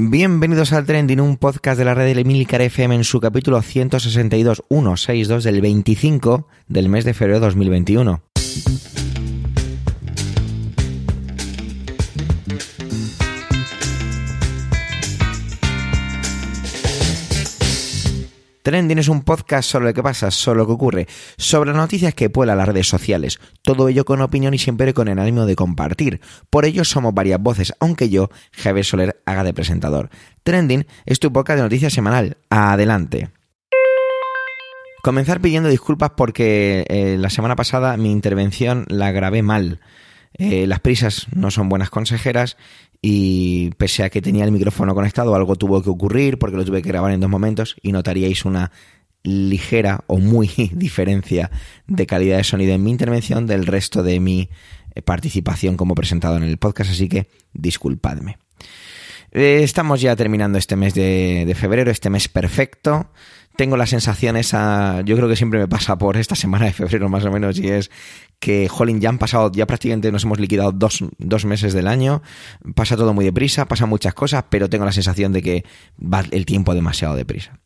Bienvenidos al Trending, un podcast de la red de Emilcar FM en su capítulo 162, 162 del 25 del mes de febrero de 2021. Trending es un podcast sobre lo que pasa, sobre lo que ocurre, sobre las noticias que pueblan las redes sociales, todo ello con opinión y siempre con el ánimo de compartir. Por ello somos varias voces, aunque yo, Javier Soler, haga de presentador. Trending es tu podcast de noticias semanal. Adelante. Comenzar pidiendo disculpas porque eh, la semana pasada mi intervención la grabé mal. Eh, las prisas no son buenas consejeras y pese a que tenía el micrófono conectado, algo tuvo que ocurrir porque lo tuve que grabar en dos momentos y notaríais una ligera o muy diferencia de calidad de sonido en mi intervención del resto de mi eh, participación como presentado en el podcast, así que disculpadme. Eh, estamos ya terminando este mes de, de febrero, este mes perfecto tengo la sensación esa, yo creo que siempre me pasa por esta semana de febrero más o menos, y es que, jolín, ya han pasado, ya prácticamente nos hemos liquidado dos, dos meses del año, pasa todo muy deprisa, pasan muchas cosas, pero tengo la sensación de que va el tiempo demasiado deprisa.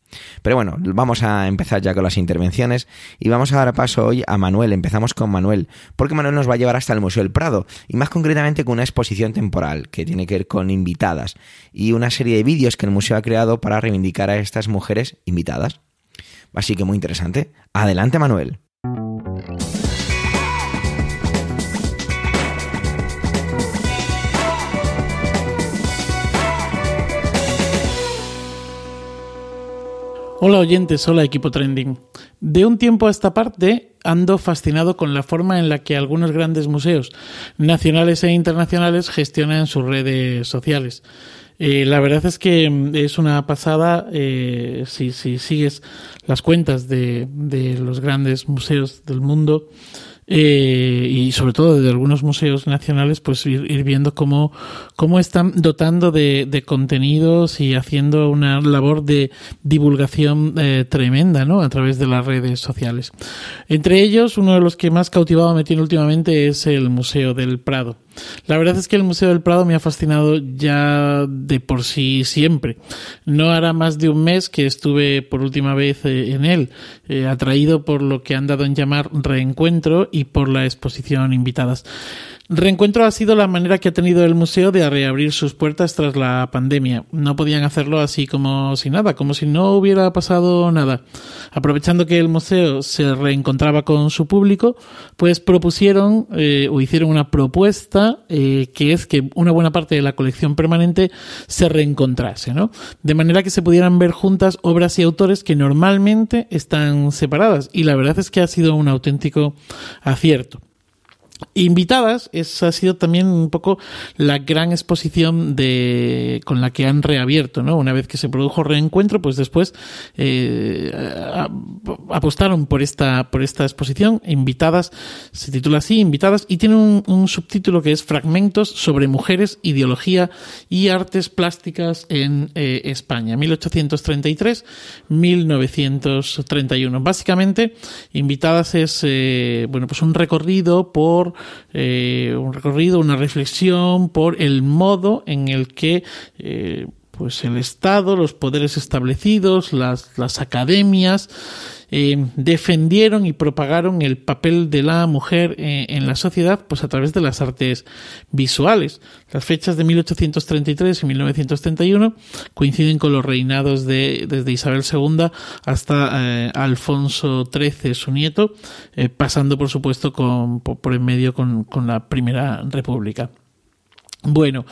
Pero bueno, vamos a empezar ya con las intervenciones y vamos a dar paso hoy a Manuel. Empezamos con Manuel, porque Manuel nos va a llevar hasta el Museo del Prado y más concretamente con una exposición temporal que tiene que ver con invitadas y una serie de vídeos que el museo ha creado para reivindicar a estas mujeres invitadas. Así que muy interesante. Adelante, Manuel. Hola oyentes, hola equipo trending. De un tiempo a esta parte ando fascinado con la forma en la que algunos grandes museos nacionales e internacionales gestionan sus redes sociales. Eh, la verdad es que mm, es una pasada eh, si, si, sigues las cuentas de, de los grandes museos del mundo. Eh, y sobre todo de algunos museos nacionales, pues ir, viendo cómo, cómo están dotando de, de, contenidos y haciendo una labor de divulgación eh, tremenda, ¿no? A través de las redes sociales. Entre ellos, uno de los que más cautivado me tiene últimamente es el Museo del Prado. La verdad es que el Museo del Prado me ha fascinado ya de por sí siempre. No hará más de un mes que estuve por última vez eh, en él, eh, atraído por lo que han dado en llamar reencuentro y por la exposición invitadas. Reencuentro ha sido la manera que ha tenido el museo de reabrir sus puertas tras la pandemia. No podían hacerlo así como si nada, como si no hubiera pasado nada. Aprovechando que el museo se reencontraba con su público, pues propusieron eh, o hicieron una propuesta eh, que es que una buena parte de la colección permanente se reencontrase, ¿no? De manera que se pudieran ver juntas obras y autores que normalmente están separadas. Y la verdad es que ha sido un auténtico acierto. Invitadas, esa ha sido también un poco la gran exposición de con la que han reabierto, ¿no? Una vez que se produjo reencuentro, pues después eh, apostaron por esta por esta exposición. Invitadas se titula así, Invitadas y tiene un, subtítulo que es Fragmentos sobre mujeres, ideología y artes plásticas en eh, España, 1833-1931. Básicamente, Invitadas es eh, bueno pues un recorrido por eh, un recorrido, una reflexión por el modo en el que eh, pues el Estado, los poderes establecidos, las, las academias, eh, defendieron y propagaron el papel de la mujer eh, en la sociedad pues a través de las artes visuales. Las fechas de 1833 y 1931 coinciden con los reinados de desde Isabel II hasta eh, Alfonso XIII, su nieto, pasando por supuesto con, por, por en medio con, con la Primera República. Bueno,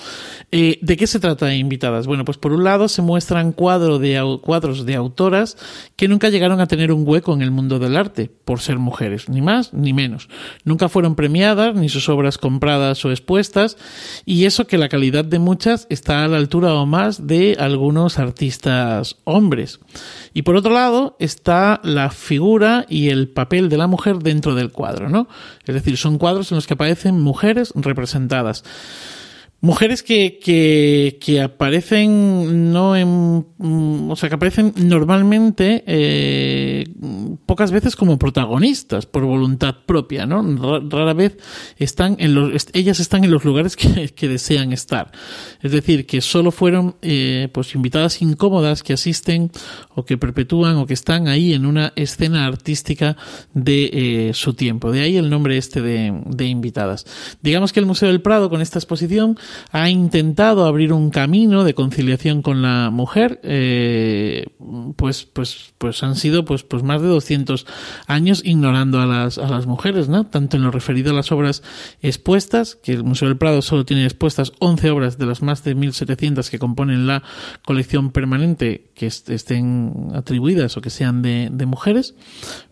eh, ¿de qué se trata invitadas? Bueno, pues por un lado se muestran de, cuadros de autoras que nunca llegaron a tener un hueco en el mundo del arte, por ser mujeres, ni más ni menos. Nunca fueron premiadas, ni sus obras compradas o expuestas, y eso que la calidad de muchas está a la altura o más de algunos artistas hombres. Y por otro lado está la figura y el papel de la mujer dentro del cuadro, ¿no? Es decir, son cuadros en los que aparecen mujeres representadas. Mujeres que, que, que, aparecen no en. O sea, que aparecen normalmente eh, pocas veces como protagonistas por voluntad propia, ¿no? Rara vez están en los. Ellas están en los lugares que, que desean estar. Es decir, que solo fueron eh, pues invitadas incómodas que asisten o que perpetúan o que están ahí en una escena artística de eh, su tiempo. De ahí el nombre este de, de invitadas. Digamos que el Museo del Prado, con esta exposición, ha intentado abrir un camino de conciliación con la mujer, eh, pues, pues, pues han sido pues, pues más de 200 años ignorando a las, a las mujeres, ¿no? Tanto en lo referido a las obras expuestas, que el Museo del Prado solo tiene expuestas 11 obras de las más de 1700 que componen la colección permanente que estén atribuidas o que sean de, mujeres,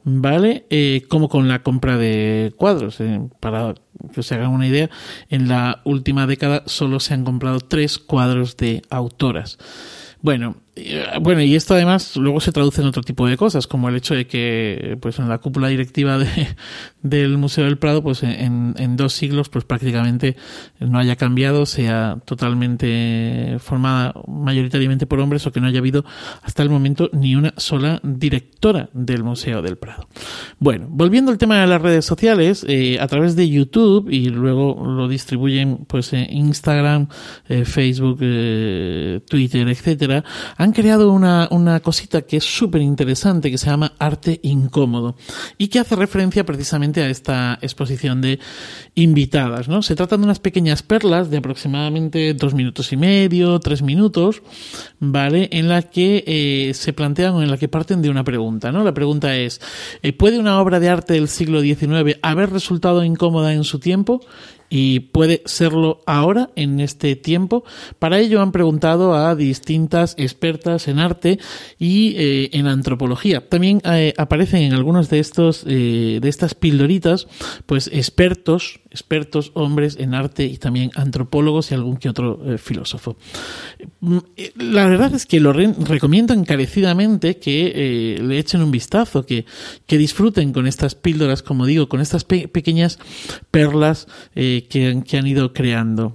¿vale? Eh, como con la compra de cuadros, eh, para que se hagan una idea, en la última década solo se han comprado tres cuadros de autoras. Bueno, bueno, y esto además luego se traduce en otro tipo de cosas, como el hecho de que pues en la cúpula directiva de, del Museo del Prado, pues en, en, dos siglos, pues prácticamente no haya cambiado, sea totalmente formada mayoritariamente por hombres o que no haya habido hasta el momento ni una sola directora del Museo del Prado. Bueno, volviendo al tema de las redes sociales, eh, a través de YouTube y luego lo distribuyen pues en Instagram, eh, Facebook, eh, Twitter, etcétera, han creado una, una cosita que es súper interesante que se llama Arte Incómodo y que hace referencia precisamente a esta exposición de invitadas, ¿no? Se tratan de unas pequeñas perlas de aproximadamente dos minutos y medio, tres minutos, ¿vale? En la que eh, se plantean o en la que parten de una pregunta, ¿no? La pregunta es, eh, ¿puede una obra de arte del siglo XIX haber resultado incómoda en su tiempo? Y puede serlo ahora, en este tiempo. Para ello han preguntado a distintas expertas en arte y eh, en antropología. También eh, aparecen en algunos de estos eh, de estas pildoritas, pues expertos, expertos hombres en arte y también antropólogos y algún que otro filósofo. Mm, la verdad es que lo recomiendo encarecidamente que le echen un vistazo, que, que disfruten con estas píldoras, como digo, con estas pequeñas perlas que, han ido creando.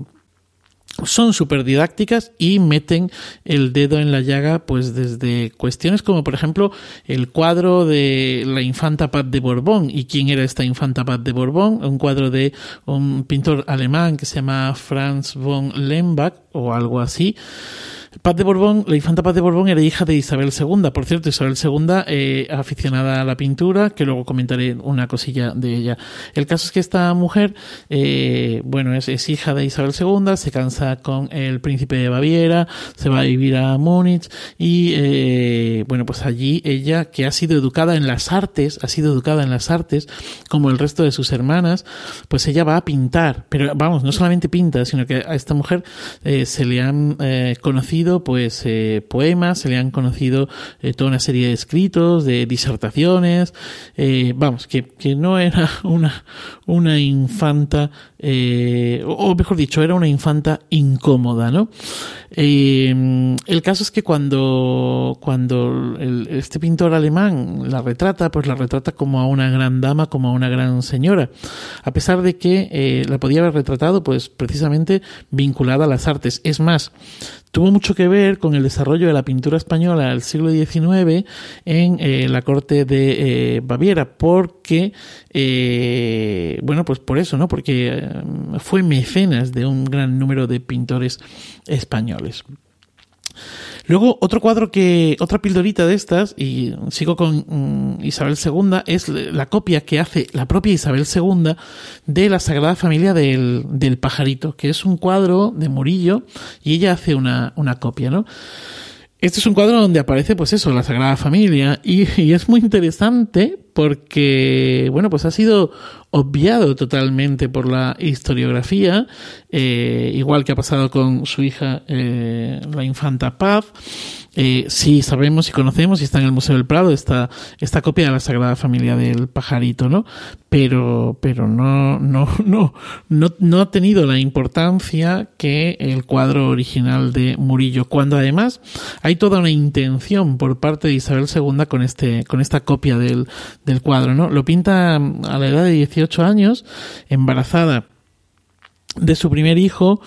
Son súper didácticas y meten el dedo en la llaga pues desde cuestiones como por ejemplo el cuadro de la infanta Paz de Borbón. Y quién era esta infanta Paz de Borbón un cuadro de un pintor alemán que se llama Franz von Lembach o algo así Paz de Borbón, la infanta Paz de Borbón era hija de Isabel II. Por cierto, Isabel II, eh, aficionada a la pintura, que luego comentaré una cosilla de ella. El caso es que esta mujer, eh, bueno, es, hija de Isabel II, se cansa con el príncipe de Baviera, se va a vivir a Múnich y, eh, bueno, pues allí ella, que ha sido educada en las artes, ha sido educada en las artes, como el resto de sus hermanas, pues ella va a pintar. Pero vamos, no solamente pinta, sino que a esta mujer eh, se le han eh, pues eh, poemas, se le han conocido eh, toda una serie de escritos, de disertaciones, eh, vamos, que, que, no era una, una infanta, o mejor dicho, era una infanta incómoda, ¿no? el caso es que cuando, cuando este pintor alemán la retrata, pues la retrata como a una gran dama, como a una gran señora, a pesar de que la podía haber retratado, pues precisamente vinculada a las artes. Es más, tuvo mucho que ver con el desarrollo de la pintura española del siglo XIX en eh, la corte de eh, Baviera, porque, eh, bueno, pues por eso, ¿no? Porque fue mecenas de un gran número de pintores españoles. Luego, otro cuadro que, otra pildorita de estas, y sigo con mm, Isabel II, es la copia que hace la propia Isabel II de la Sagrada Familia del, del Pajarito, que es un cuadro de Murillo, y ella hace una, una copia, ¿no? Este es un cuadro donde aparece, pues eso, la Sagrada Familia, y, y es muy interesante porque, bueno, pues ha sido obviado totalmente por la historiografía, eh, igual que ha pasado con su hija, eh, la infanta Paz. Eh, sí sabemos y conocemos y está en el Museo del Prado esta, esta copia de la Sagrada Familia del pajarito, ¿no? Pero, pero no, no, no, no, no ha tenido la importancia que el cuadro original de Murillo, cuando además hay toda una intención por parte de Isabel II con este, con esta copia del, del cuadro, ¿no? Lo pinta a la edad de 18 años, embarazada de su primer hijo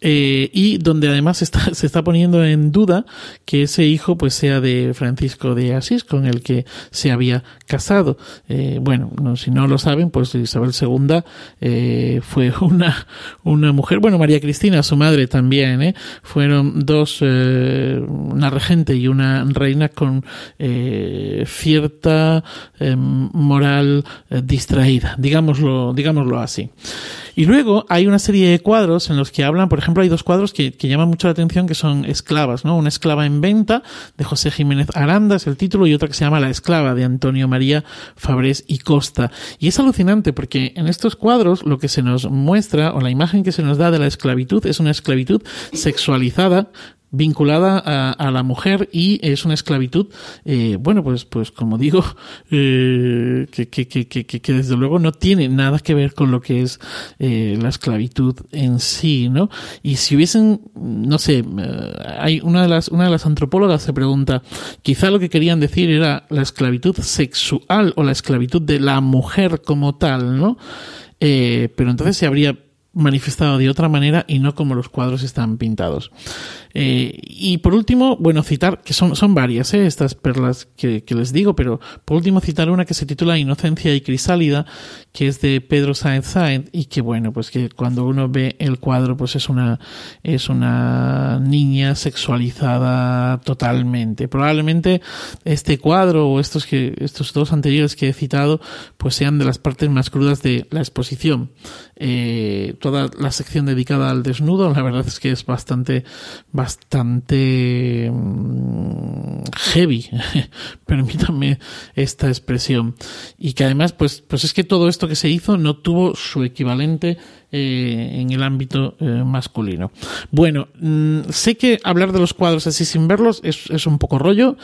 eh, y donde además está, se está poniendo en duda que ese hijo pues sea de Francisco de Asís, con el que se había casado. Eh, bueno, no, si no lo saben, pues Isabel II eh, fue una, una mujer, bueno, María Cristina, su madre también, fueron dos, una regente y una reina con cierta eh, moral distraída, digámoslo, digámoslo así. Y luego hay una serie de cuadros en los que hablan, por ejemplo, hay dos cuadros que, que, llaman mucho la atención que son esclavas, ¿no? Una esclava en venta de José Jiménez Aranda es el título y otra que se llama La esclava de Antonio María Fabrés y Costa. Y es alucinante porque en estos cuadros lo que se nos muestra o la imagen que se nos da de la esclavitud es una esclavitud sexualizada vinculada a, la mujer y es una esclavitud, eh, bueno, pues, pues como digo, eh, que, que, que, que, desde luego no tiene nada que ver con lo que es eh, la esclavitud en sí, ¿no? Y si hubiesen, no sé, hay una de las, una de las antropólogas se pregunta, quizá lo que querían decir era la esclavitud sexual o la esclavitud de la mujer como tal, ¿no? Pero entonces se habría manifestado de otra manera y no como los cuadros están pintados. Eh, y por último, bueno, citar, que son, son varias eh, estas perlas que, les digo, pero por último citar una que se titula Inocencia y Crisálida, que es de Pedro Sáenz Sáenz, y que bueno, pues que cuando uno ve el cuadro, pues es una, es una niña sexualizada totalmente. Probablemente este cuadro o estos que, estos dos anteriores que he citado, pues sean de las partes más crudas de la exposición. Eh, toda la sección dedicada al desnudo, la verdad es que es bastante, bastante mm, heavy, permítanme esta expresión. Y que además, pues, pues es que todo esto que se hizo no tuvo su equivalente eh, en el ámbito eh, masculino. Bueno, mmm, sé que hablar de los cuadros así sin verlos es, es un poco rollo.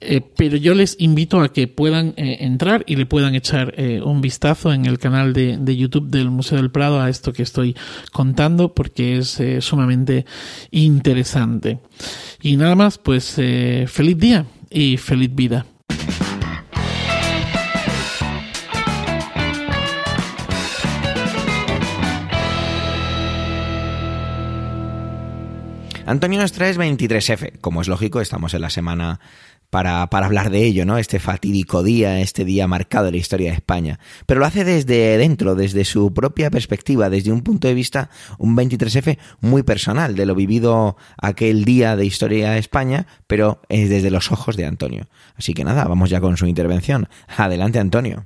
Eh, pero yo les invito a que puedan eh, entrar y le puedan echar eh, un vistazo en el canal de, de, YouTube del Museo del Prado a esto que estoy contando porque es sumamente interesante. Y nada más, pues feliz día y feliz vida. Antonio nos traes 23F. Como es lógico, estamos en la semana para, para, hablar de ello, ¿no? Este fatídico día, este día marcado en la historia de España. Pero lo hace desde dentro, desde su propia perspectiva, desde un punto de vista, un 23F muy personal, de lo vivido aquel día de historia de España, pero es desde los ojos de Antonio. Así que nada, vamos ya con su intervención. Adelante, Antonio.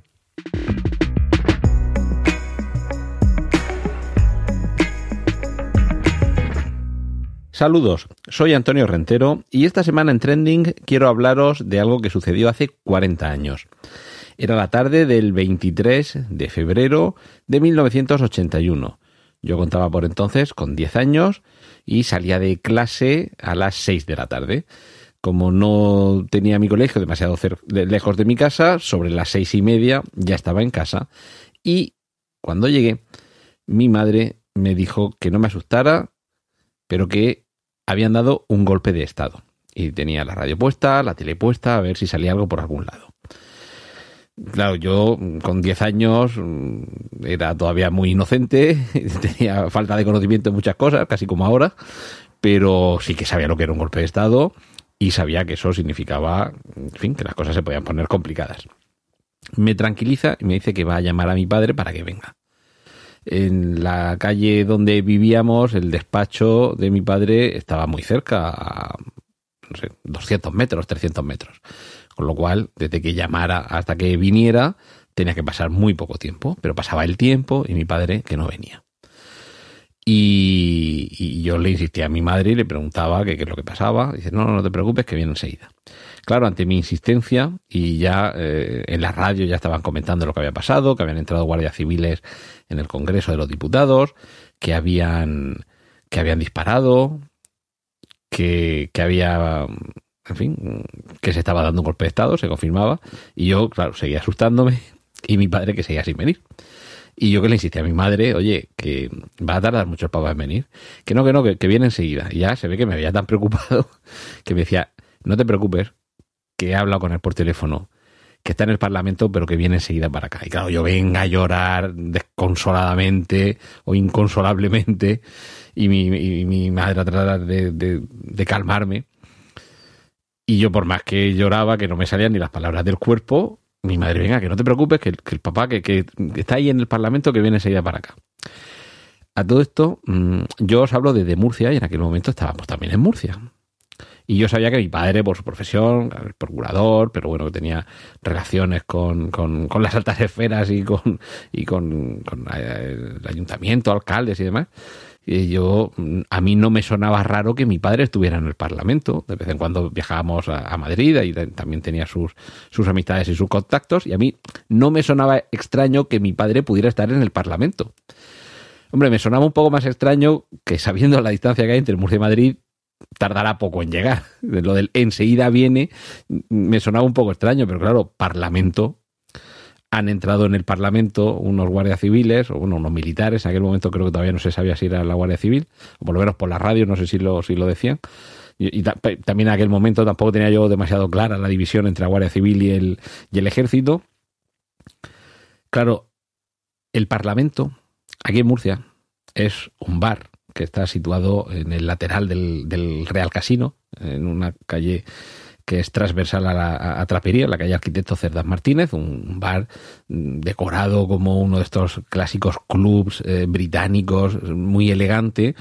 Saludos, soy Antonio Rentero y esta semana en Trending quiero hablaros de algo que sucedió hace 40 años. Era la tarde del 23 de febrero de 1981. Yo contaba por entonces con 10 años y salía de clase a las 6 de la tarde. Como no tenía mi colegio demasiado lejos de mi casa, sobre las seis y media ya estaba en casa y cuando llegué, mi madre me dijo que no me asustara, pero que habían dado un golpe de estado. Y tenía la radio puesta, la tele puesta, a ver si salía algo por algún lado. Claro, yo con 10 años era todavía muy inocente, tenía falta de conocimiento en muchas cosas, casi como ahora, pero sí que sabía lo que era un golpe de Estado y sabía que eso significaba, en fin, que las cosas se podían poner complicadas. Me tranquiliza y me dice que va a llamar a mi padre para que venga en la calle donde vivíamos, el despacho de mi padre estaba muy cerca, a no sé, 200 metros, 300 metros. Con lo cual, desde que llamara hasta que viniera, tenía que pasar muy poco tiempo, pero pasaba el tiempo y mi padre que no venía. Y, y yo le insistía a mi madre y le preguntaba qué es lo que pasaba. dice, no, no te preocupes, que viene enseguida. Claro, ante mi insistencia, y ya eh, en la radio ya estaban comentando lo que había pasado, que habían entrado guardias civiles en el Congreso de los Diputados, que habían, que habían disparado, que, que había, en fin, que se estaba dando un golpe de Estado, se confirmaba, y yo, claro, seguía asustándome, y mi padre que seguía sin venir. Y yo que le insistí a mi madre, oye, que va a tardar mucho el papá en venir. Que no, que no, que, que, viene enseguida. Y ya se ve que me había tan preocupado que me decía, no te preocupes, que he hablado con él por teléfono, que está en el Parlamento, pero que viene enseguida para acá. Y claro, yo venga a llorar desconsoladamente o inconsolablemente. y mi, y mi madre a tratar de, de, calmarme. Y yo, por más que lloraba, que no me salían ni las palabras del cuerpo, mi madre, venga, que no te preocupes, que, que el papá que, que, está ahí en el Parlamento, que viene enseguida para acá. A todo esto, mm, yo os hablo desde Murcia y en aquel momento estábamos también en Murcia. Y yo sabía que mi padre, por su profesión, procurador, pero bueno, que tenía relaciones con, con, con las altas esferas y con, y con, con el ayuntamiento, alcaldes y demás. Y yo, a mí no me sonaba raro que mi padre estuviera en el Parlamento. De vez en cuando viajábamos a, a Madrid y también tenía sus, sus amistades y sus contactos. Y a mí no me sonaba extraño que mi padre pudiera estar en el Parlamento. Hombre, me sonaba un poco más extraño que sabiendo la distancia que hay entre Murcia y Madrid, tardará poco en llegar. Lo del enseguida viene me sonaba un poco extraño, pero claro, Parlamento. Han entrado en el Parlamento unos guardias civiles, o bueno, unos militares. En aquel momento creo que todavía no se sabía si era la Guardia Civil, o por lo menos por la radio, no sé si lo, si lo decían. Y, y también en aquel momento tampoco tenía yo demasiado clara la división entre la Guardia Civil y el, y el Ejército. Claro, el Parlamento, aquí en Murcia, es un bar que está situado en el lateral del, del Real Casino, en una calle que es transversal a, la, a Trapería, la calle Arquitecto Cerdas Martínez, un bar decorado como uno de estos clásicos clubs eh, británicos, muy elegante.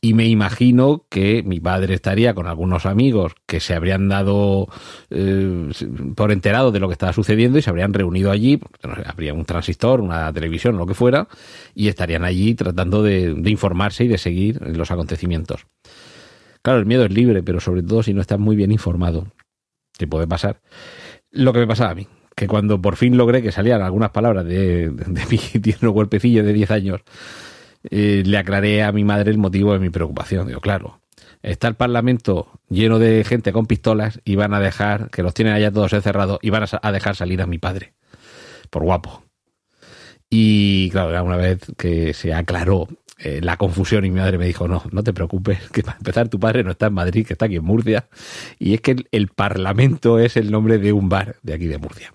Y me imagino que mi padre estaría con algunos amigos que se habrían dado eh, por enterado de lo que estaba sucediendo y se habrían reunido allí, no sé, habría un transistor, una televisión, lo que fuera, y estarían allí tratando de, informarse y de seguir los acontecimientos. Claro, el miedo es libre, pero sobre todo si no estás muy bien informado, te puede pasar. Lo que me pasaba a mí, que cuando por fin logré que salieran algunas palabras de, de, de mi tierno golpecillo de 10 años, le aclaré a mi madre el motivo de mi preocupación. Digo, claro, está el Parlamento lleno de gente con pistolas y van a dejar, que los tienen allá todos encerrados, y van a dejar salir a mi padre. Por guapo. Y claro, una vez que se aclaró eh, la confusión y mi madre me dijo, no, no te preocupes, que para empezar tu padre no está en Madrid, que está aquí en Murcia. Y es que el, el Parlamento es el nombre de un bar de aquí de Murcia.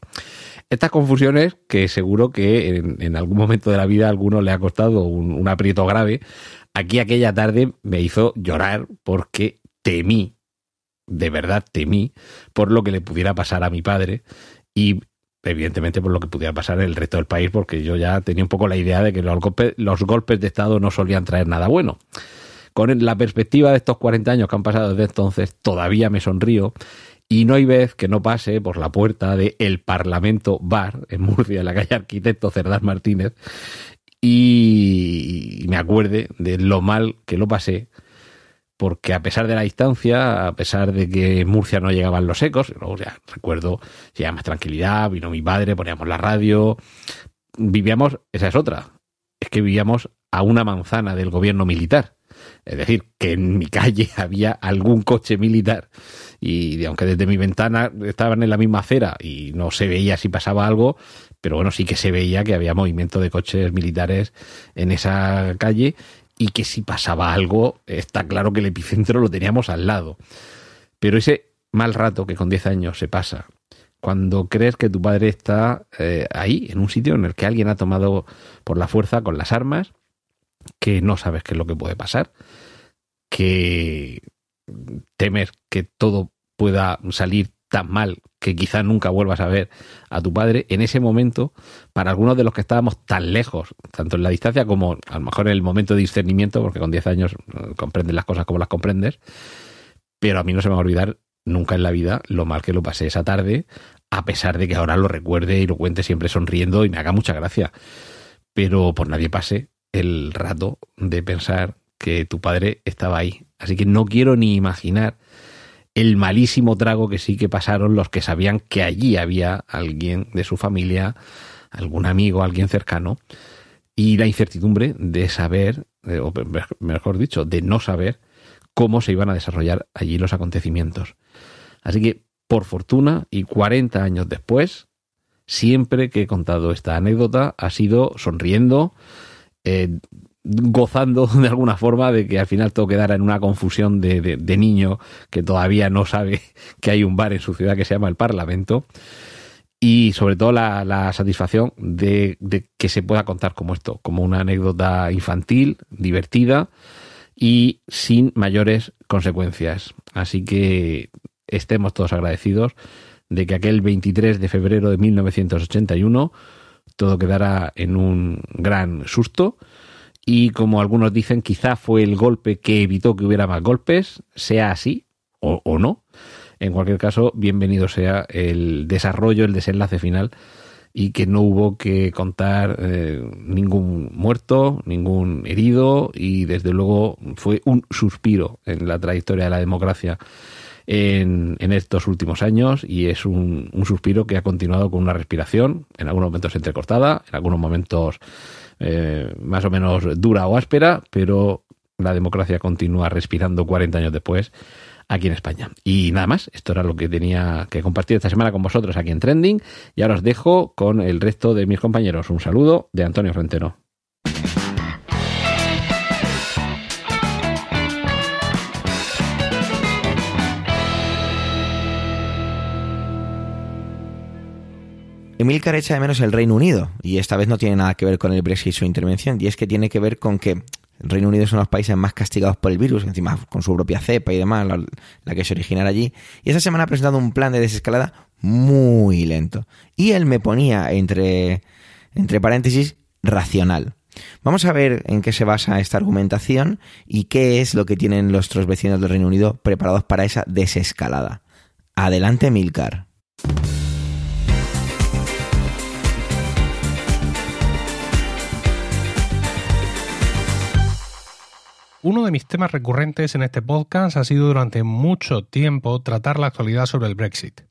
Estas confusiones que seguro que en, algún momento de la vida a alguno le ha costado un, un aprieto grave, aquí aquella tarde me hizo llorar porque temí, de verdad temí, por lo que le pudiera pasar a mi padre y evidentemente por lo que pudiera pasar en el resto del país, porque yo ya tenía un poco la idea de que los golpes, los golpes de Estado no solían traer nada bueno. Con la perspectiva de estos 40 años que han pasado desde entonces, todavía me sonrío y no hay vez que no pase por la puerta de el Parlamento Bar en Murcia, en la calle Arquitecto Cerdás Martínez, y me acuerde de lo mal que lo pasé, porque a pesar de la distancia, a pesar de que en Murcia no llegaban los ecos, luego ya recuerdo, ya más tranquilidad, vino mi padre, poníamos la radio, vivíamos, esa es otra, es que vivíamos a una manzana del gobierno militar. Es decir, que en mi calle había algún coche militar y aunque desde mi ventana estaban en la misma acera y no se veía si pasaba algo, pero bueno, sí que se veía que había movimiento de coches militares en esa calle y que si pasaba algo, está claro que el epicentro lo teníamos al lado. Pero ese mal rato que con 10 años se pasa, cuando crees que tu padre está eh, ahí, en un sitio en el que alguien ha tomado por la fuerza con las armas, que no sabes qué es lo que puede pasar, que temes que todo pueda salir tan mal que quizás nunca vuelvas a ver a tu padre, en ese momento, para algunos de los que estábamos tan lejos, tanto en la distancia como a lo mejor en el momento de discernimiento, porque con 10 años comprendes las cosas como las comprendes, pero a mí no se me va a olvidar nunca en la vida lo mal que lo pasé esa tarde, a pesar de que ahora lo recuerde y lo cuente siempre sonriendo y me haga mucha gracia. Pero por nadie pase el rato de pensar que tu padre estaba ahí. Así que no quiero ni imaginar el malísimo trago que sí que pasaron los que sabían que allí había alguien de su familia, algún amigo, alguien cercano, y la incertidumbre de saber, o mejor dicho, de no saber cómo se iban a desarrollar allí los acontecimientos. Así que, por fortuna, y 40 años después, siempre que he contado esta anécdota ha sido sonriendo, eh, gozando de alguna forma de que al final todo quedara en una confusión de, de, niño que todavía no sabe que hay un bar en su ciudad que se llama el Parlamento y sobre todo la, satisfacción de, de, que se pueda contar como esto, como una anécdota infantil, divertida y sin mayores consecuencias. Así que estemos todos agradecidos de que aquel 23 de febrero de 1981 todo quedara en un gran susto y como algunos dicen quizá fue el golpe que evitó que hubiera más golpes, sea así o, o no. En cualquier caso, bienvenido sea el desarrollo, el desenlace final y que no hubo que contar eh, ningún muerto, ningún herido y desde luego fue un suspiro en la trayectoria de la democracia en, estos últimos años y es un, suspiro que ha continuado con una respiración, en algunos momentos entrecortada, en algunos momentos eh, más o menos dura o áspera, pero la democracia continúa respirando 40 años después aquí en España. Y nada más, esto era lo que tenía que compartir esta semana con vosotros aquí en Trending. Y ahora os dejo con el resto de mis compañeros. Un saludo de Antonio Frentero. Emilcar echa de menos el Reino Unido, y esta vez no tiene nada que ver con el Brexit y su intervención, y es que tiene que ver con que el Reino Unido es uno de los países más castigados por el virus, encima con su propia cepa y demás, la, que se originara allí. Y esta semana ha presentado un plan de desescalada muy lento. Y él me ponía entre, entre paréntesis racional. Vamos a ver en qué se basa esta argumentación y qué es lo que tienen los otros vecinos del Reino Unido preparados para esa desescalada. Adelante, Milcar. Uno de mis temas recurrentes en este podcast ha sido durante mucho tiempo tratar la actualidad sobre el Brexit.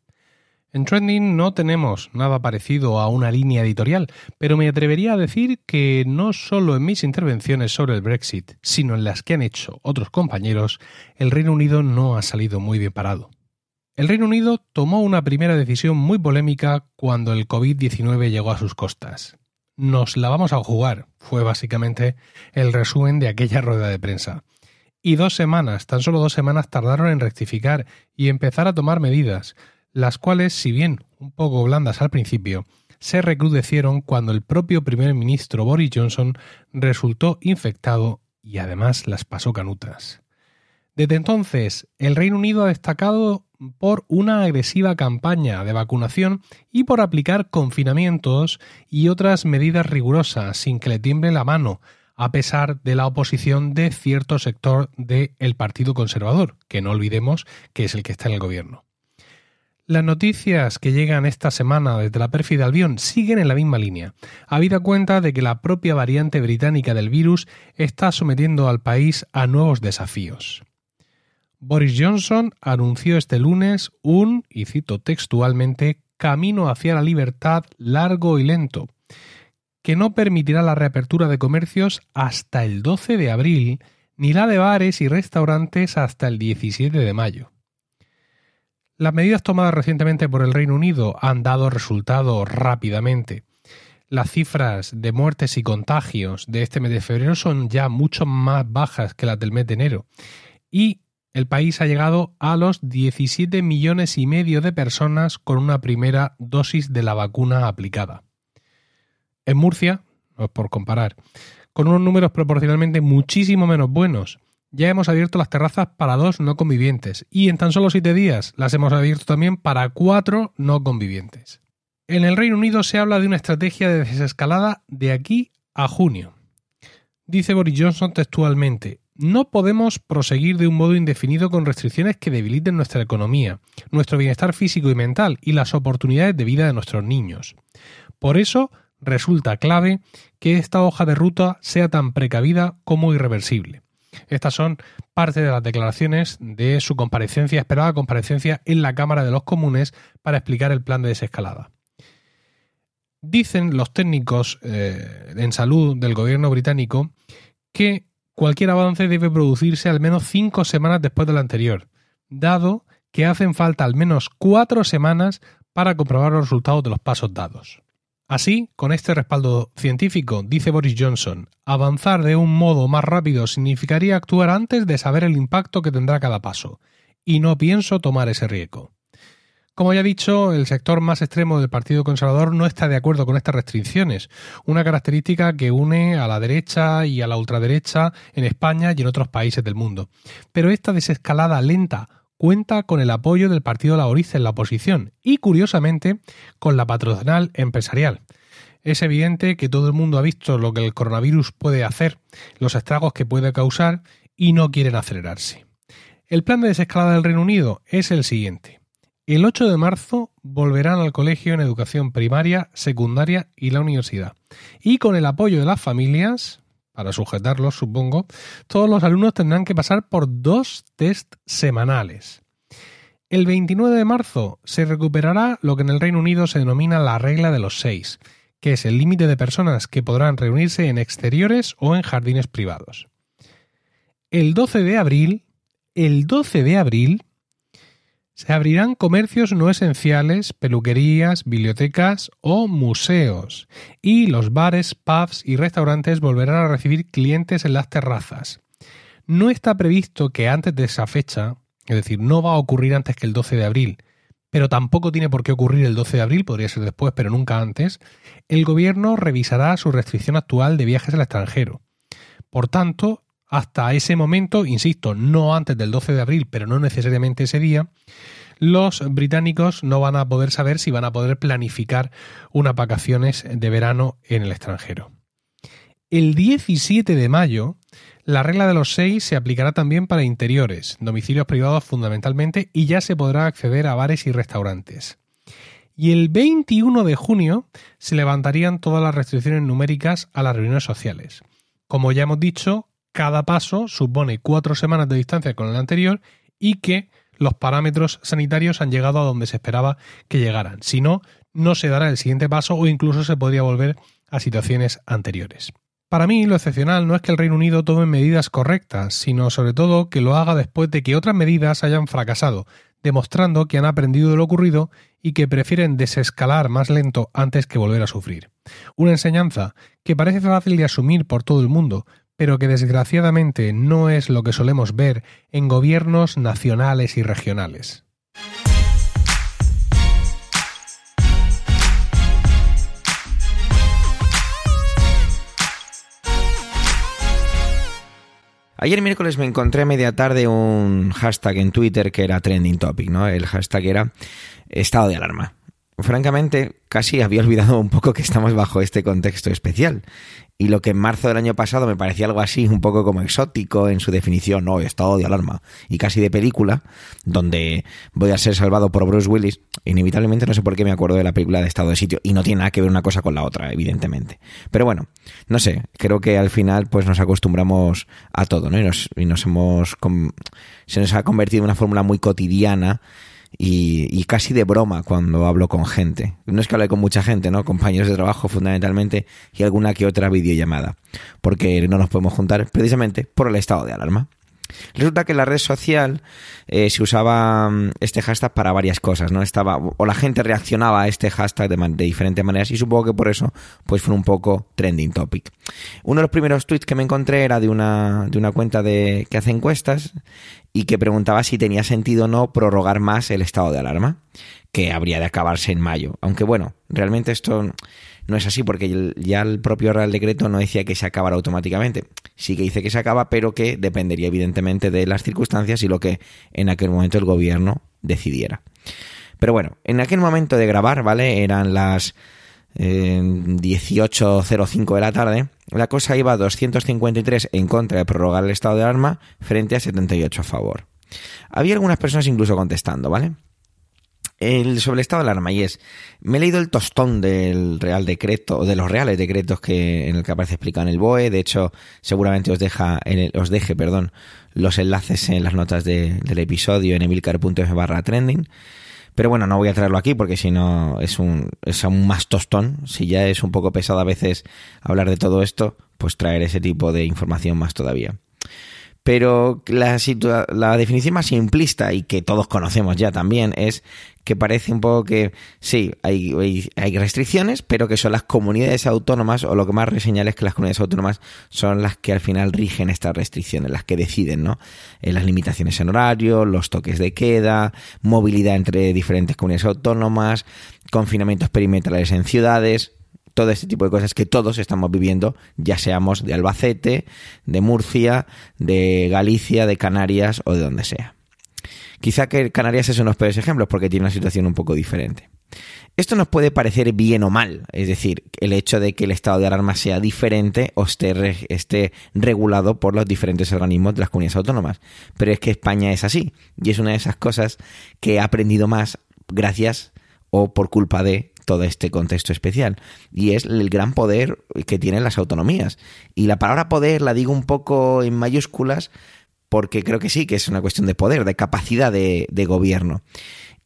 En Trending no tenemos nada parecido a una línea editorial, pero me atrevería a decir que no solo en mis intervenciones sobre el Brexit, sino en las que han hecho otros compañeros, el Reino Unido no ha salido muy bien parado. El Reino Unido tomó una primera decisión muy polémica cuando el COVID-19 llegó a sus costas nos la vamos a jugar, fue básicamente el resumen de aquella rueda de prensa. Y dos semanas, tan solo dos semanas tardaron en rectificar y empezar a tomar medidas, las cuales, si bien un poco blandas al principio, se recrudecieron cuando el propio primer ministro Boris Johnson resultó infectado y además las pasó canutas. Desde entonces, el Reino Unido ha destacado por una agresiva campaña de vacunación y por aplicar confinamientos y otras medidas rigurosas sin que le tiemble la mano, a pesar de la oposición de cierto sector del Partido Conservador, que no olvidemos que es el que está en el gobierno. Las noticias que llegan esta semana desde la pérfida Albión siguen en la misma línea, habida cuenta de que la propia variante británica del virus está sometiendo al país a nuevos desafíos. Boris Johnson anunció este lunes un, y cito textualmente, camino hacia la libertad largo y lento, que no permitirá la reapertura de comercios hasta el 12 de abril, ni la de bares y restaurantes hasta el 17 de mayo. Las medidas tomadas recientemente por el Reino Unido han dado resultado rápidamente. Las cifras de muertes y contagios de este mes de febrero son ya mucho más bajas que las del mes de enero. Y el país ha llegado a los 17 millones y medio de personas con una primera dosis de la vacuna aplicada. En Murcia, no es por comparar, con unos números proporcionalmente muchísimo menos buenos, ya hemos abierto las terrazas para dos no convivientes y en tan solo siete días las hemos abierto también para cuatro no convivientes. En el Reino Unido se habla de una estrategia de desescalada de aquí a junio. Dice Boris Johnson textualmente, no podemos proseguir de un modo indefinido con restricciones que debiliten nuestra economía, nuestro bienestar físico y mental y las oportunidades de vida de nuestros niños. Por eso resulta clave que esta hoja de ruta sea tan precavida como irreversible. Estas son parte de las declaraciones de su comparecencia, esperada comparecencia en la Cámara de los Comunes para explicar el plan de desescalada. Dicen los técnicos eh, en salud del gobierno británico que cualquier avance debe producirse al menos cinco semanas después del anterior, dado que hacen falta al menos cuatro semanas para comprobar los resultados de los pasos dados. Así, con este respaldo científico, dice Boris Johnson, avanzar de un modo más rápido significaría actuar antes de saber el impacto que tendrá cada paso, y no pienso tomar ese riesgo. Como ya he dicho, el sector más extremo del Partido Conservador no está de acuerdo con estas restricciones, una característica que une a la derecha y a la ultraderecha en España y en otros países del mundo. Pero esta desescalada lenta cuenta con el apoyo del Partido Laborista en la oposición y, curiosamente, con la patronal empresarial. Es evidente que todo el mundo ha visto lo que el coronavirus puede hacer, los estragos que puede causar y no quieren acelerarse. El plan de desescalada del Reino Unido es el siguiente. El 8 de marzo volverán al colegio en educación primaria, secundaria y la universidad. Y con el apoyo de las familias, para sujetarlos supongo, todos los alumnos tendrán que pasar por dos test semanales. El 29 de marzo se recuperará lo que en el Reino Unido se denomina la regla de los seis, que es el límite de personas que podrán reunirse en exteriores o en jardines privados. El 12 de abril, el 12 de abril, se abrirán comercios no esenciales, peluquerías, bibliotecas o museos, y los bares, pubs y restaurantes volverán a recibir clientes en las terrazas. No está previsto que antes de esa fecha, es decir, no va a ocurrir antes que el 12 de abril, pero tampoco tiene por qué ocurrir el 12 de abril, podría ser después, pero nunca antes, el gobierno revisará su restricción actual de viajes al extranjero. Por tanto, hasta ese momento, insisto, no antes del 12 de abril, pero no necesariamente ese día, los británicos no van a poder saber si van a poder planificar unas vacaciones de verano en el extranjero. El 17 de mayo, la regla de los seis se aplicará también para interiores, domicilios privados fundamentalmente, y ya se podrá acceder a bares y restaurantes. Y el 21 de junio se levantarían todas las restricciones numéricas a las reuniones sociales. Como ya hemos dicho, cada paso supone cuatro semanas de distancia con el anterior y que los parámetros sanitarios han llegado a donde se esperaba que llegaran. Si no, no se dará el siguiente paso o incluso se podría volver a situaciones anteriores. Para mí, lo excepcional no es que el Reino Unido tome medidas correctas, sino sobre todo que lo haga después de que otras medidas hayan fracasado, demostrando que han aprendido de lo ocurrido y que prefieren desescalar más lento antes que volver a sufrir. Una enseñanza que parece fácil de asumir por todo el mundo, pero que desgraciadamente no es lo que solemos ver en gobiernos nacionales y regionales. Ayer miércoles me encontré a media tarde un hashtag en Twitter que era trending topic, ¿no? El hashtag era estado de alarma francamente, casi había olvidado un poco que estamos bajo este contexto especial. Y lo que en marzo del año pasado me parecía algo así, un poco como exótico en su definición, no, estado de alarma, y casi de película, donde voy a ser salvado por Bruce Willis, inevitablemente no sé por qué me acuerdo de la película de estado de sitio, y no tiene nada que ver una cosa con la otra, evidentemente. Pero bueno, no sé, creo que al final pues nos acostumbramos a todo, ¿no? Y nos, y nos hemos... se nos ha convertido en una fórmula muy cotidiana y, casi de broma cuando hablo con gente. No es que hable con mucha gente, ¿no? Compañeros de trabajo fundamentalmente y alguna que otra videollamada, porque no nos podemos juntar precisamente por el estado de alarma. Resulta que la red social eh, se usaba mm, este hashtag para varias cosas, ¿no? Estaba, o la gente reaccionaba a este hashtag de, de, diferentes maneras y supongo que por eso pues fue un poco trending topic. Uno de los primeros tweets que me encontré era de una, de una cuenta de, que hace encuestas y que preguntaba si tenía sentido o no prorrogar más el estado de alarma, que habría de acabarse en mayo. Aunque bueno, realmente esto no es así porque ya el propio Real Decreto no decía que se acabara automáticamente. Sí que dice que se acaba, pero que dependería evidentemente de las circunstancias y lo que en aquel momento el gobierno decidiera. Pero bueno, en aquel momento de grabar, ¿vale? Eran las 18.05 de la tarde, la cosa iba a 253 en contra de prorrogar el estado de alarma frente a 78 a favor. Había algunas personas incluso contestando, ¿vale? El, sobre el estado de alarma, y es, me he leído el tostón del Real Decreto, o de los reales decretos que, en el que aparece explicado en el BOE, de hecho, seguramente os deja, os deje, perdón, los enlaces en las notas del episodio en emilcar.f barra trending. Pero bueno, no voy a traerlo aquí porque si no es un, es aún más tostón. Si ya es un poco pesado a veces hablar de todo esto, pues traer ese tipo de información más todavía. Pero la, la definición más simplista y que todos conocemos ya también es que parece un poco que sí, hay, hay, restricciones, pero que son las comunidades autónomas, o lo que más reseñal es que las comunidades autónomas son las que al final rigen estas restricciones, las que deciden, ¿no? Eh, las limitaciones en horario, los toques de queda, movilidad entre diferentes comunidades autónomas, confinamientos perimetrales en ciudades, todo este tipo de cosas que todos estamos viviendo, ya seamos de Albacete, de Murcia, de Galicia, de Canarias o de donde sea. Quizá que Canarias es uno de los peores ejemplos porque tiene una situación un poco diferente. Esto nos puede parecer bien o mal, es decir, el hecho de que el estado de alarma sea diferente o esté, esté regulado por los diferentes organismos de las comunidades autónomas. Pero es que España es así y es una de esas cosas que he aprendido más gracias o por culpa de todo este contexto especial. Y es el gran poder que tienen las autonomías. Y la palabra poder la digo un poco en mayúsculas porque creo que sí, que es una cuestión de poder, de capacidad de, gobierno.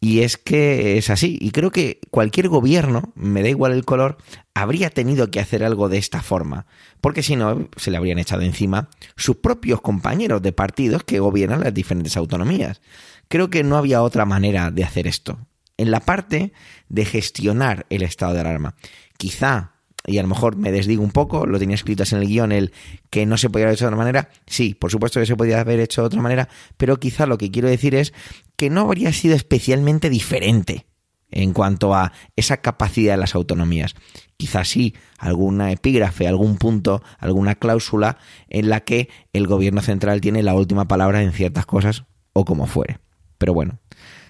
Y es que es así. Y creo que cualquier gobierno, me da igual el color, habría tenido que hacer algo de esta forma. Porque si no, se le habrían echado encima sus propios compañeros de partidos que gobiernan las diferentes autonomías. Creo que no había otra manera de hacer esto en la parte de gestionar el estado de alarma. Quizá, y a lo mejor me desdigo un poco, lo tenía escrito en el guion, el que no se podía haber hecho de otra manera. Sí, por supuesto que se podía haber hecho de otra manera, pero quizá lo que quiero decir es que no habría sido especialmente diferente en cuanto a esa capacidad de las autonomías. Quizás sí, alguna epígrafe, algún punto, alguna cláusula en la que el gobierno central tiene la última palabra en ciertas cosas o como fuere. Pero bueno,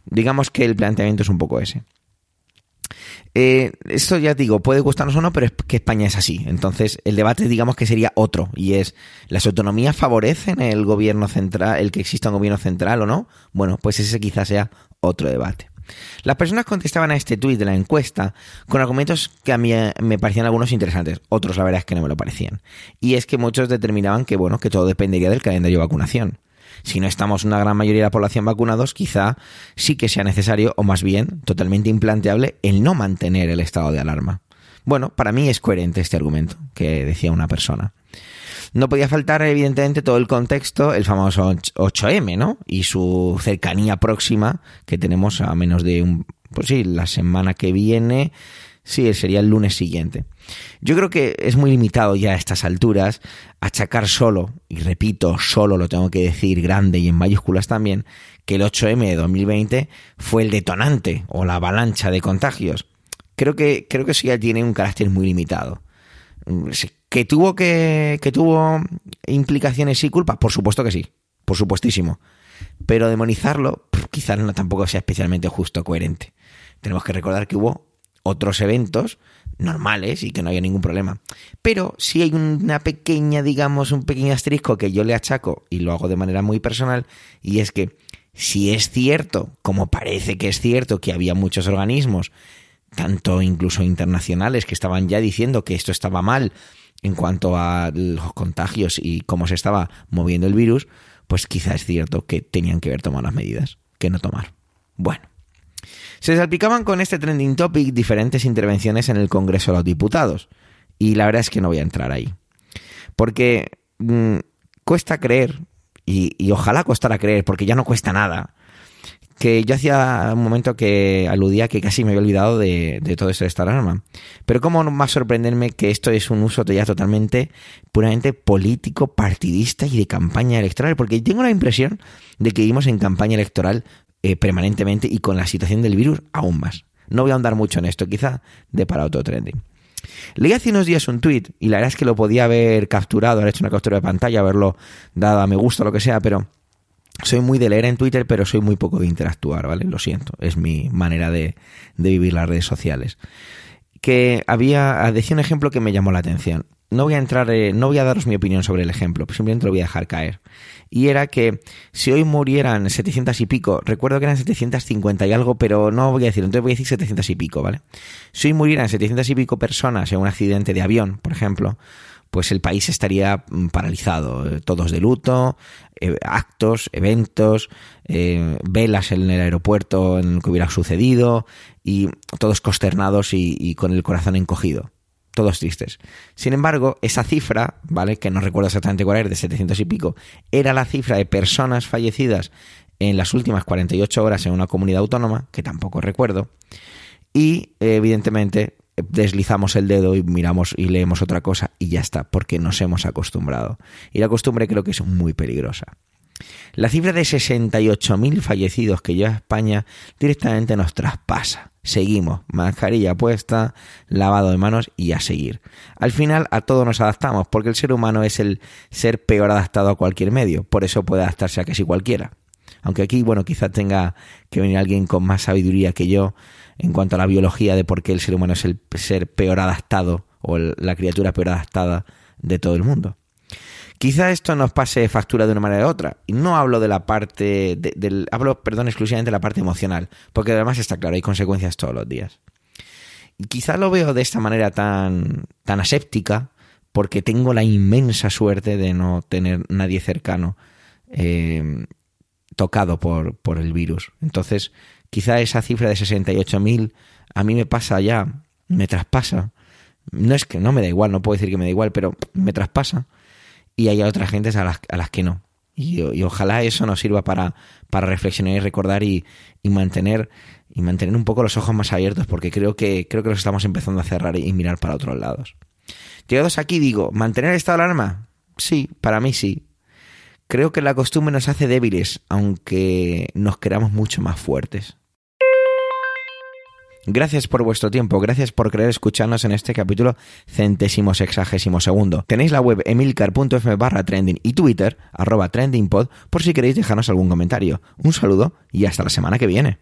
Digamos que el planteamiento es un poco ese. Eh, esto ya digo, puede gustarnos o no, pero es que España es así. Entonces, el debate, digamos que sería otro, y es, ¿las autonomías favorecen el gobierno central, el que exista un gobierno central o no? Bueno, pues ese quizás sea otro debate. Las personas contestaban a este tuit de la encuesta con argumentos que a mí eh, me parecían algunos interesantes, otros la verdad es que no me lo parecían. Y es que muchos determinaban que, bueno, que todo dependería del calendario de vacunación si no estamos una gran mayoría de la población vacunados, quizá sí que sea necesario, o más bien totalmente implanteable, el no mantener el estado de alarma. Bueno, para mí es coherente este argumento que decía una persona. No podía faltar, evidentemente, todo el contexto, el famoso 8M, ¿no? Y su cercanía próxima, que tenemos a menos de un, pues sí, la semana que viene, Sí, sería el lunes siguiente. Yo creo que es muy limitado ya a estas alturas achacar solo, y repito, solo lo tengo que decir grande y en mayúsculas también, que el 8M de 2020 fue el detonante o la avalancha de contagios. Creo que, creo que eso ya tiene un carácter muy limitado. ¿Que tuvo, que, que tuvo implicaciones y culpas? Por supuesto que sí, por supuestísimo. Pero demonizarlo quizás no tampoco sea especialmente justo o coherente. Tenemos que recordar que hubo otros eventos normales y que no haya ningún problema. Pero si hay una pequeña, digamos, un pequeño asterisco que yo le achaco y lo hago de manera muy personal, y es que si es cierto, como parece que es cierto, que había muchos organismos, tanto incluso internacionales, que estaban ya diciendo que esto estaba mal en cuanto a los contagios y cómo se estaba moviendo el virus, pues quizá es cierto que tenían que haber tomado las medidas que no tomar. Bueno. Se salpicaban con este trending topic diferentes intervenciones en el Congreso de los Diputados. Y la verdad es que no voy a entrar ahí. Porque mm, cuesta creer, y, ojalá costara creer, porque ya no cuesta nada, que yo hacía un momento que aludía que casi me había olvidado de, todo esto de esta alarma. Pero cómo a sorprenderme que esto es un uso ya totalmente, puramente político, partidista y de campaña electoral, porque tengo la impresión de que vivimos en campaña electoral eh, permanentemente y con la situación del virus aún más. No voy a andar mucho en esto, quizá de para otro trending. Leí hace unos días un tweet y la verdad es que lo podía haber capturado, haber hecho una captura de pantalla, haberlo dado a me gusta o lo que sea, pero soy muy de leer en Twitter, pero soy muy poco de interactuar, ¿vale? Lo siento, es mi manera de, de vivir las redes sociales. Que había, decía un ejemplo que me llamó la atención. No voy a entrar, eh, no voy a daros mi opinión sobre el ejemplo, simplemente lo voy a dejar caer y era que si hoy murieran 700 y pico, recuerdo que eran 750 y algo, pero no voy a decirlo, entonces voy a decir 700 y pico, ¿vale? Si hoy murieran 700 y pico personas en un accidente de avión, por ejemplo, pues el país estaría mm, paralizado, todos de luto, eh, actos, eventos, eh, velas en el aeropuerto en lo que hubiera sucedido y todos consternados y con el corazón encogido. todos tristes. Sin embargo, esa cifra, ¿vale? Que no recuerdo exactamente cuál era, de 700 y pico, era la cifra de personas fallecidas en las últimas 48 horas en una comunidad autónoma, que tampoco recuerdo, y evidentemente deslizamos el dedo y miramos y leemos otra cosa y ya está, porque nos hemos acostumbrado. Y la costumbre creo que es muy peligrosa. La cifra de 68.000 fallecidos que lleva España directamente nos traspasa. Seguimos, mascarilla puesta, lavado de manos y a seguir. Al final a todo nos adaptamos, porque el ser humano es el ser peor adaptado a cualquier medio, por eso puede adaptarse a casi cualquiera. Aunque aquí, bueno, quizá tenga que venir alguien con más sabiduría que yo en cuanto a la biología de por qué el ser humano es el ser peor adaptado o la criatura peor adaptada de todo el mundo. Quizá esto nos pase factura de una manera u otra. Y no hablo de la parte, del, hablo, perdón, exclusivamente de la parte emocional, porque además está claro, hay consecuencias todos los días. Y quizá lo veo de esta manera tan, tan aséptica, porque tengo la inmensa suerte de no tener nadie cercano eh, tocado por, por el virus. Entonces, quizá esa cifra de 68.000 a mí me pasa ya, me traspasa. No es que no me da igual, no puedo decir que me da igual, pero me traspasa y hay otras gentes a las, a las que no. Y, ojalá eso nos sirva para, para reflexionar y recordar y, mantener y mantener un poco los ojos más abiertos porque creo que creo que los estamos empezando a cerrar y mirar para otros lados. Llegados aquí digo, ¿mantener el estado de alarma? Sí, para mí sí. Creo que la costumbre nos hace débiles, aunque nos queramos mucho más fuertes. Gracias por vuestro tiempo, gracias por querer escucharnos en este capítulo centésimo sexagésimo segundo. Tenéis la web emilcar.fm barra trending y Twitter arroba trendingpod por si queréis dejarnos algún comentario. Un saludo y hasta la semana que viene.